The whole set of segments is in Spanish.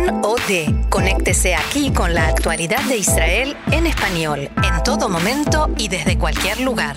Can OD. Conéctese aquí con la actualidad de Israel en español, en todo momento y desde cualquier lugar.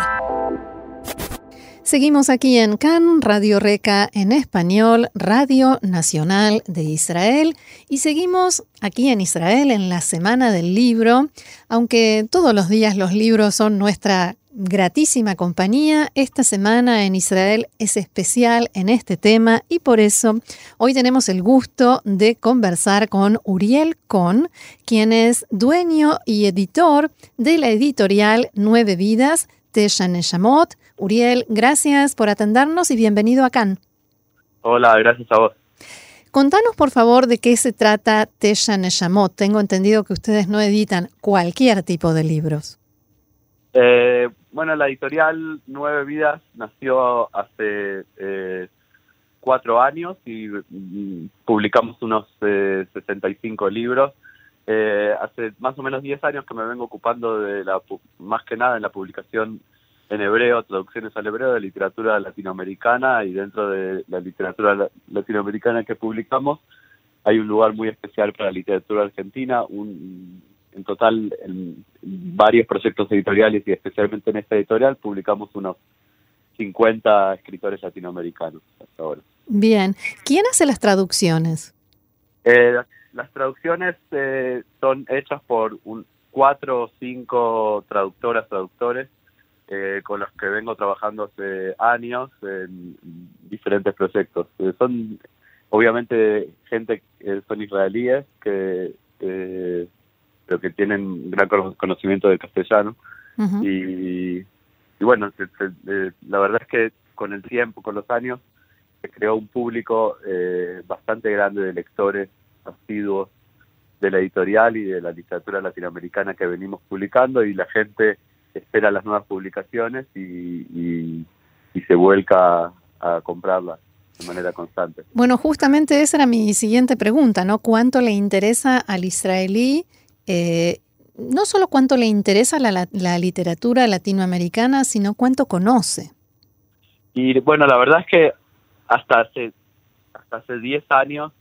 Seguimos aquí en CAN, Radio Reca en español, Radio Nacional de Israel. Y seguimos aquí en Israel en la Semana del Libro. Aunque todos los días los libros son nuestra gratísima compañía. Esta semana en Israel es especial en este tema y por eso hoy tenemos el gusto de conversar con Uriel Kohn, quien es dueño y editor de la editorial Nueve Vidas, Tesha Neshamot. Uriel, gracias por atendernos y bienvenido a Cannes. Hola, gracias a vos. Contanos por favor de qué se trata Tesha Neshamot. Tengo entendido que ustedes no editan cualquier tipo de libros. Eh, bueno, la editorial Nueve Vidas nació hace eh, cuatro años y mm, publicamos unos eh, 65 libros. Eh, hace más o menos 10 años que me vengo ocupando de la más que nada en la publicación en hebreo, traducciones al hebreo de literatura latinoamericana y dentro de la literatura latinoamericana que publicamos hay un lugar muy especial para la literatura argentina, un en total en varios proyectos editoriales y especialmente en esta editorial publicamos unos 50 escritores latinoamericanos hasta ahora. Bien, ¿quién hace las traducciones? Eh, las traducciones eh, son hechas por un, cuatro o cinco traductoras, traductores, eh, con los que vengo trabajando hace años en diferentes proyectos. Eh, son obviamente gente, son israelíes que eh, pero que tienen gran conocimiento del castellano. y, y, bueno, eh, la verdad es que con el tiempo, con los años, se creó un público eh, bastante grande de lectores asiduos de la editorial y de la literatura latinoamericana que venimos publicando y la gente espera las nuevas publicaciones y, y, y se vuelca a, a comprarlas de manera constante. Bueno, justamente esa era mi siguiente pregunta, ¿no? ¿Cuánto le interesa al israelí eh, no solo cuánto le interesa la, la, la, literatura latinoamericana, sino cuánto conoce. Y bueno, la verdad es que hasta hace hasta hace 10 años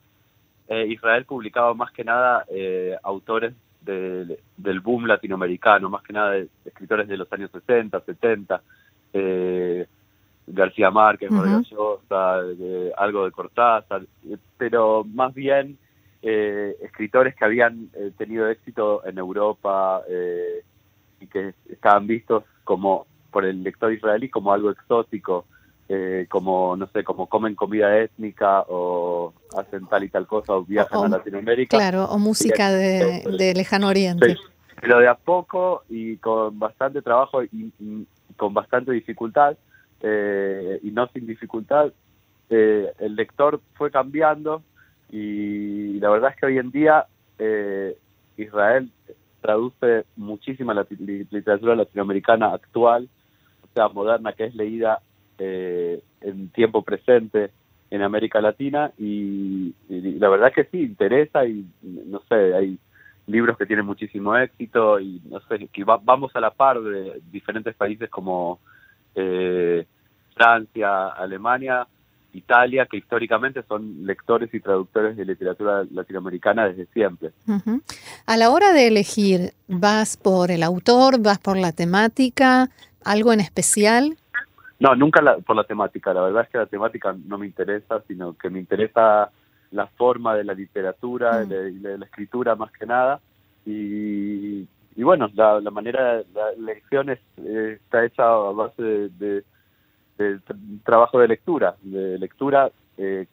eh, Israel publicaba más que nada eh, autores de, del boom latinoamericano, más que nada de, de escritores de los años 60, 70, eh, García Márquez, uh -huh. Llosa, algo de Cortázar, pero más bien eh, escritores que habían eh, tenido éxito en Europa eh, y que estaban vistos como por el lector israelí como algo exótico, eh, como no sé, como comen comida étnica o hacen tal y tal cosa o viajan o, a Latinoamérica. Claro, o música de, de lejano oriente. Pero de a poco y con bastante trabajo y, y con bastante dificultad eh, y no sin dificultad, el lector fue cambiando y la verdad es que hoy en día eh, Israel traduce muchísima la literatura latinoamericana actual, o sea, moderna, que es leída eh, en tiempo presente en América Latina y, la verdad es que sí, interesa y no sé, hay libros que tienen muchísimo éxito y no sé, que va, vamos a la par de diferentes países como eh, Francia, Alemania, Italia, que históricamente son lectores y traductores de literatura latinoamericana desde siempre. Uh -huh. A la hora de elegir, ¿vas por el autor, vas por la temática, algo en especial? No, nunca la, por la temática. La verdad es que la temática no me interesa, sino que me interesa la forma de la literatura, uh -huh. de, de, la escritura más que nada. Y, y bueno, la, la manera, la elección es, eh, está hecha a base de, de de trabajo de lectura, de lectura eh,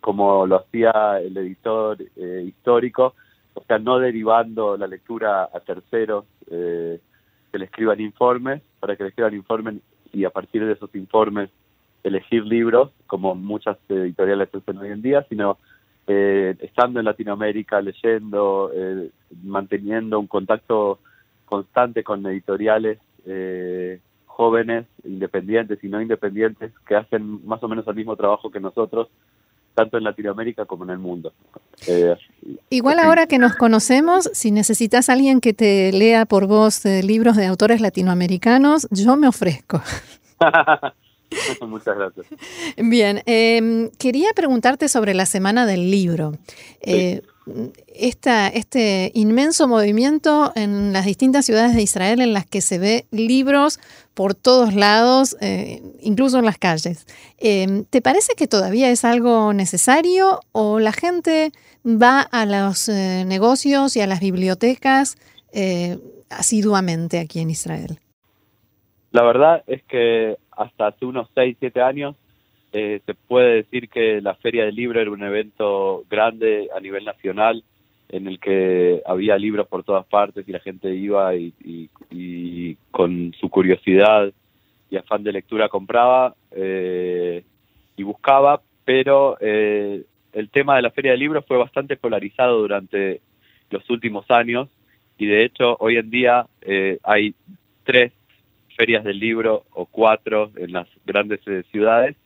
como lo hacía el editor eh, histórico, o sea, no derivando la lectura a terceros eh, que le escriban informes, para que le escriban informes y a partir de esos informes elegir libros, como muchas editoriales hacen hoy en día, sino eh, estando en Latinoamérica, leyendo, eh, manteniendo un contacto constante con editoriales eh, jóvenes, independientes y no independientes, que hacen más o menos el mismo trabajo que nosotros, tanto en Latinoamérica como en el mundo. Eh, Igual así. ahora que nos conocemos, si necesitas a alguien que te lea por vos eh, libros de autores latinoamericanos, yo me ofrezco. Muchas gracias. Bien, em, quería preguntarte sobre la Semana del Libro. Eh, este inmenso movimiento en las distintas ciudades de Israel en las que se ve libros por todos lados, eh, incluso en las calles. Em, ¿Te parece que todavía es algo necesario o la gente va a los eh, negocios y a las bibliotecas asiduamente aquí en Israel? La verdad es que hasta hace unos 6, 7 años eh, se puede decir que la Feria del Libro era un evento grande a nivel nacional en el que había libros por todas partes y la gente iba y, con su curiosidad y afán de lectura compraba eh, y buscaba, pero eh, el tema de la Feria del Libro fue bastante polarizado durante los últimos años y de hecho hoy en día hay tres ferias del libro o cuatro en las grandes eh, ciudades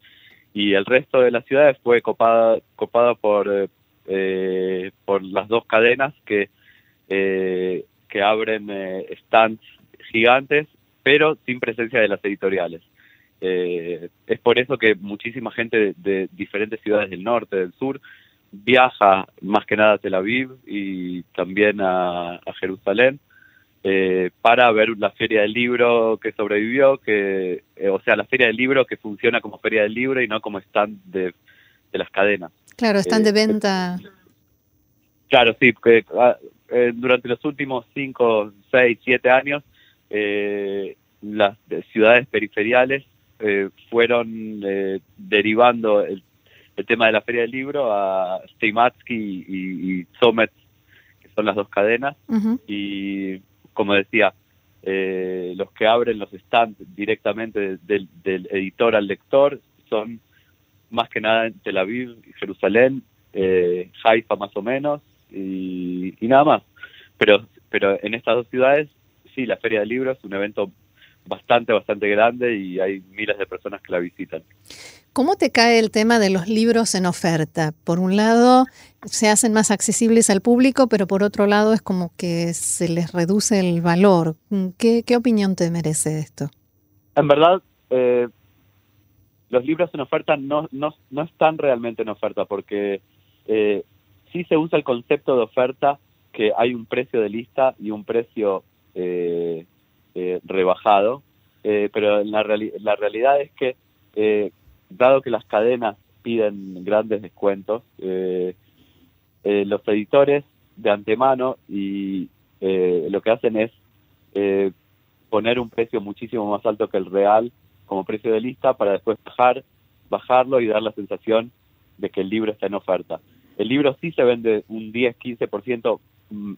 y el resto de las ciudades fue copado copado por eh, eh, por las dos cadenas que que abren stands gigantes pero sin presencia de las editoriales. Es por eso que muchísima gente de, diferentes ciudades del norte del sur viaja más que nada a Tel Aviv y también a Jerusalén eh, para ver la feria del libro que sobrevivió, que eh, o sea, la feria del libro que funciona como feria del libro y no como stand de, las cadenas. Claro, stand de eh, venta. Claro, sí, porque ah, durante los últimos 5, 6, 7 años, las ciudades periferiales fueron derivando el, tema de la feria del libro a Steimatsky y, y Zomet, que son las dos cadenas, y como decía, eh, los que abren los stands directamente del, editor al lector son más que nada en Tel Aviv y Jerusalén, eh, Haifa más o menos, y, nada más. Pero, pero en estas dos ciudades, sí, la Feria del Libro es un evento bastante, bastante grande y hay miles de personas que la visitan. ¿Cómo te cae el tema de los libros en oferta? Por un lado, se hacen más accesibles al público, pero por otro lado es como que se les reduce el valor. ¿Qué, opinión te merece esto? En verdad, eh, los libros en oferta no, no, no, están realmente en oferta porque eh, sí se usa el concepto de oferta que hay un precio de lista y un precio eh, rebajado, pero la, la realidad es que dado que las cadenas piden grandes descuentos, eh, eh, los editores de antemano y eh, lo que hacen es poner un precio muchísimo más alto que el real como precio de lista para después bajar, bajarlo y dar la sensación de que el libro está en oferta. El libro sí se vende un 10-15%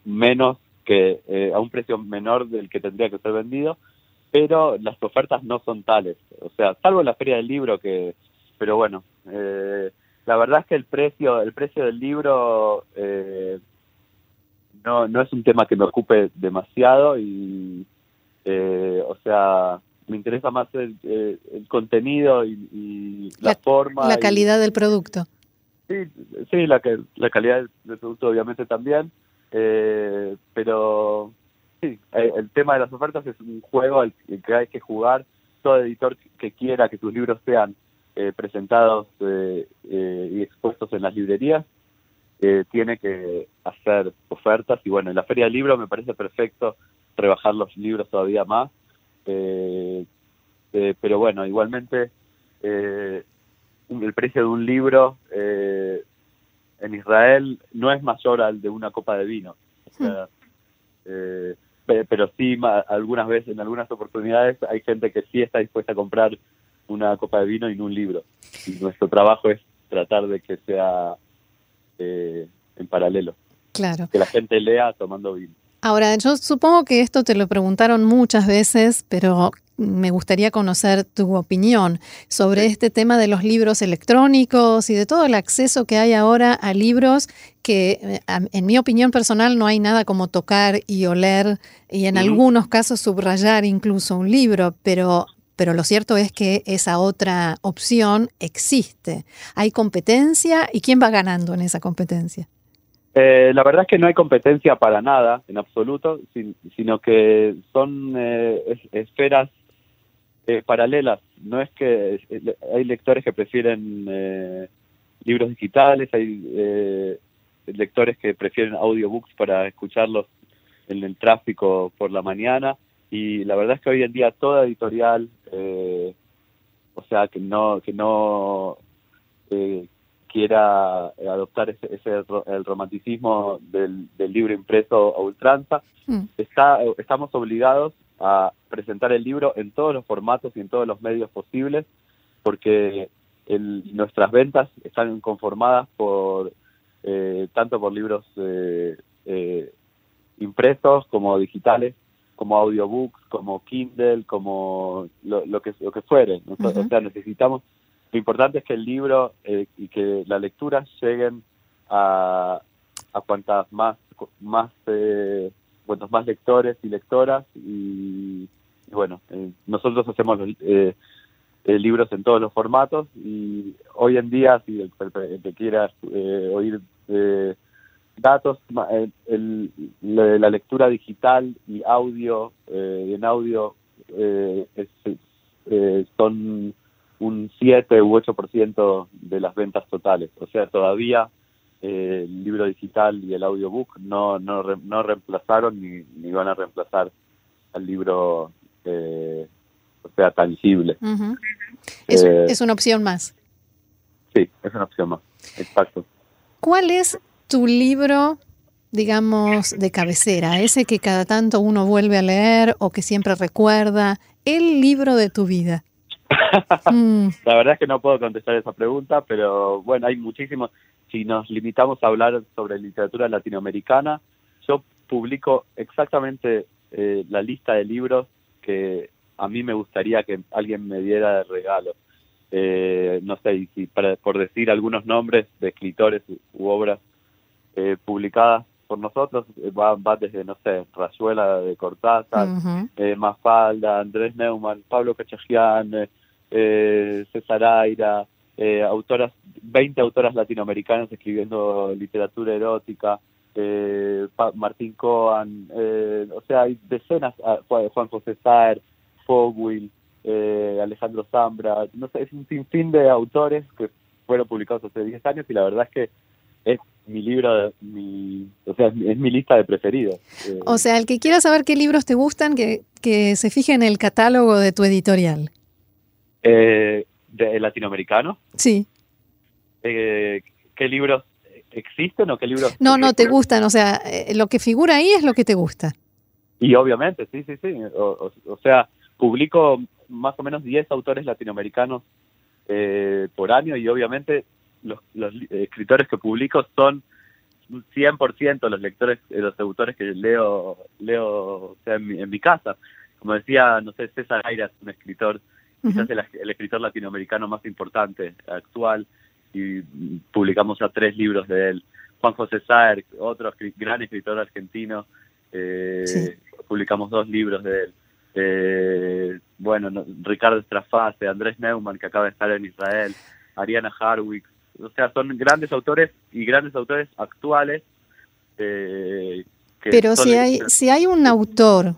menos que a un precio menor del que tendría que ser vendido, pero las ofertas no son tales. O sea, salvo la feria del libro que, pero bueno, eh, la verdad es que el precio, el precio del libro eh, no, no es un tema que me ocupe demasiado y, eh, o sea, me interesa más el, contenido y, la, forma. La calidad del producto. Sí, sí la, la calidad del producto obviamente también, pero sí, eh, el tema de las ofertas es un juego al que hay que jugar. Todo editor que quiera que sus libros sean eh, presentados eh, y expuestos en las librerías tiene que hacer ofertas. Y bueno, en la Feria del Libro me parece perfecto rebajar los libros todavía más. pero bueno, igualmente el precio de un libro en Israel no es mayor al de una copa de vino. O sea, hmm pero sí algunas veces, en algunas oportunidades, hay gente que sí está dispuesta a comprar una copa de vino y no un libro. Y nuestro trabajo es tratar de que sea eh, en paralelo. Claro. Que la gente lea tomando vino. Ahora, yo supongo que esto te lo preguntaron muchas veces, pero me gustaría conocer tu opinión sobre este tema de los libros electrónicos y de todo el acceso que hay ahora a libros que, eh, en mi opinión personal, no hay nada como tocar y oler y en algunos casos subrayar incluso un libro, pero pero lo cierto es que esa otra opción existe. Hay competencia y ¿quién va ganando en esa competencia? Eh, la verdad es que no hay competencia para nada, en absoluto, sino que son eh, esferas eh, paralelas. No es que hay lectores que prefieren libros digitales, hay lectores que prefieren audiobooks para escucharlos en el tráfico por la mañana y la verdad es que hoy en día toda editorial, o sea, que no que no quiera adoptar ese, el romanticismo del, libro impreso a ultranza, mm. está, estamos obligados a presentar el libro en todos los formatos y en todos los medios posibles, porque nuestras ventas están conformadas por eh, tanto por libros eh, eh, impresos como digitales, como audiobooks, como Kindle, como lo, que lo que fuere. O sea, necesitamos lo importante es que el libro eh, y que la lectura lleguen a, a cuantas más más eh, cuantos más lectores y lectoras y, bueno eh, nosotros hacemos libros en todos los formatos y hoy en día si el, que quiera oír datos el, la lectura digital y audio en audio son un 7 u 8% de las ventas totales. O sea, todavía eh, el libro digital y el audiobook no, no, no reemplazaron ni, ni, van a reemplazar al libro, eh, o sea, tangible. es, eh, es una opción más. Sí, es una opción más, exacto. ¿Cuál es tu libro digamos, de cabecera, ese que cada tanto uno vuelve a leer o que siempre recuerda, el libro de tu vida? Mm. La verdad es que no puedo contestar esa pregunta, pero bueno, hay muchísimos. Si nos limitamos a hablar sobre literatura latinoamericana, yo publico exactamente eh, la lista de libros que a mí me gustaría que alguien me diera de regalo. Eh, no sé, si para, por decir algunos nombres de escritores u, obras eh, publicadas por nosotros, va, va, desde, no sé, Rayuela de Cortázar, Mafalda, Andrés Neumann, Pablo Cachajian, eh, César Aira, eh, autoras, 20 autoras latinoamericanas escribiendo literatura erótica, eh, Martín Coan, eh, o sea, hay decenas, ah, Juan José Saer, Fogwill, eh, Alejandro Zambra, no sé, es un sinfín de autores que fueron publicados hace 10 años y la verdad es que es mi libro, mi, o sea, es mi lista de preferidos. O sea, el que quiera saber qué libros te gustan, que, que se fije en el catálogo de tu editorial. Eh, de latinoamericano. Sí. Eh, ¿Qué libros existen o qué libros? No, no, te gustan, o sea, eh, lo que figura ahí es lo que te gusta. Y obviamente, sí, sí, sí. O, sea, publico más o menos 10 autores latinoamericanos por año y obviamente los, escritores que publico son 100% los lectores, los autores que leo, leo en, mi, en mi casa. Como decía, no sé, César Aira es un escritor quizás el, escritor latinoamericano más importante actual, y publicamos ya tres libros de él. Juan José Saer, otro gran escritor argentino, eh, publicamos dos libros de él. Eh, bueno, Ricardo Estrafase, Andrés Neumann, que acaba de estar en Israel, Ariana Harwicks, o sea, son grandes autores y grandes autores actuales. Eh, Pero si hay, si hay un autor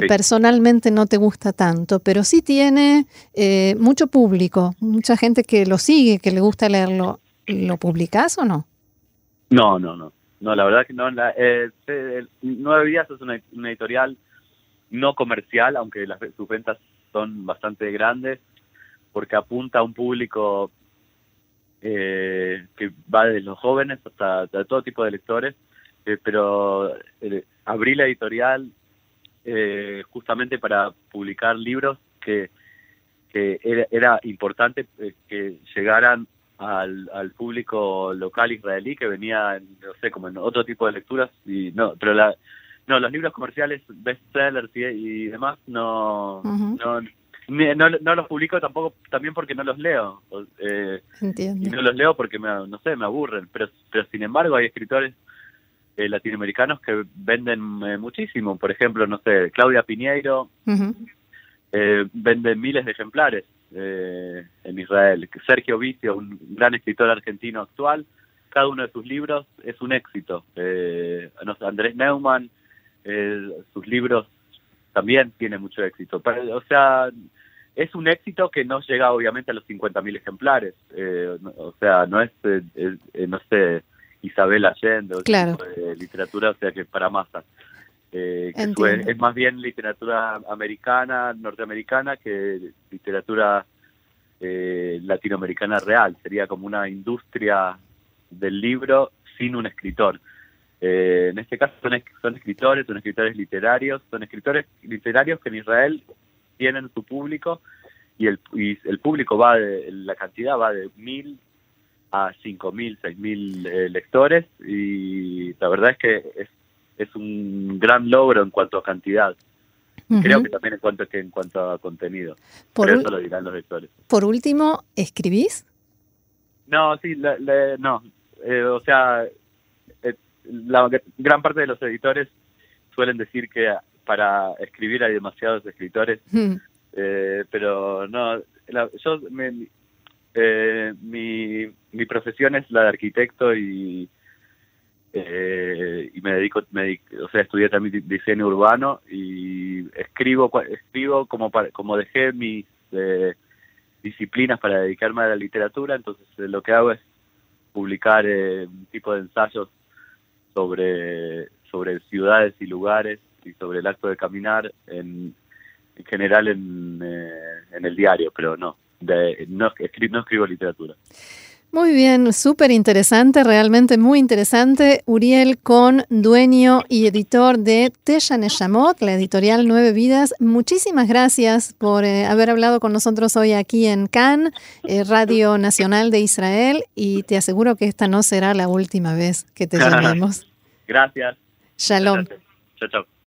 que personalmente no te gusta tanto, pero sí tiene eh, mucho público, mucha gente que lo sigue, que le gusta leerlo. ¿Lo publicas o no? No, no, no. No, la verdad que no. La, eh, Nueve Días es una, editorial no comercial, aunque las, sus ventas son bastante grandes, porque apunta a un público eh, que va desde los jóvenes hasta, todo tipo de lectores, eh, pero abrí la editorial eh, justamente para publicar libros que, era, importante eh, que llegaran al, público local israelí que venía, no sé, como en otro tipo de lecturas y no, pero la, no, los libros comerciales, bestsellers y, y demás no, no, no, los publico tampoco también porque no los leo eh, y no los leo porque me, no sé me aburren pero pero sin embargo hay escritores eh, latinoamericanos que venden eh, muchísimo. Por ejemplo, no sé, Claudia Piñeiro eh, vende miles de ejemplares en Israel. Sergio Vicio, un gran escritor argentino actual, cada uno de sus libros es un éxito. Andrés Neumann, sus libros también tienen mucho éxito. o sea, es un éxito que no llega obviamente a los 50.000 ejemplares. Eh, o sea, no es, no sé, Isabel Allende o claro. de literatura, o sea, que para masas. Eh, es más bien literatura americana, norteamericana, que literatura eh, latinoamericana real. Sería como una industria del libro sin un escritor. Eh, en este caso son, son escritores, son escritores literarios, son escritores literarios que en Israel tienen su público y el, y el público va de, la cantidad va de mil a cinco mil, seis mil eh, lectores y la verdad es que es es un gran logro en cuanto a cantidad. Creo que también en cuanto, que en cuanto a contenido. Por eso lo dirán los lectores. Por último, ¿escribís? No, sí, no. Eh, o sea, eh, la gran parte de los editores suelen decir que para escribir hay demasiados escritores, eh, pero no, yo mi, mi profesión es la de arquitecto y eh, y me dedico, me o sea, estudié también diseño urbano y escribo, escribo como como dejé mis eh, disciplinas para dedicarme a la literatura, entonces eh, lo que hago es publicar un tipo de ensayos sobre sobre ciudades y lugares y sobre el acto de caminar en, en general en, en el diario, pero no, de, no, no escribo literatura. Muy bien, súper interesante, realmente muy interesante. Uriel Con, dueño y editor de Tesha Neshamot, la editorial Nueve Vidas. Muchísimas gracias por eh, haber hablado con nosotros hoy aquí en Cannes, eh, Radio Nacional de Israel, y te aseguro que esta no será la última vez que te llamemos. gracias. Shalom. Chao, chao.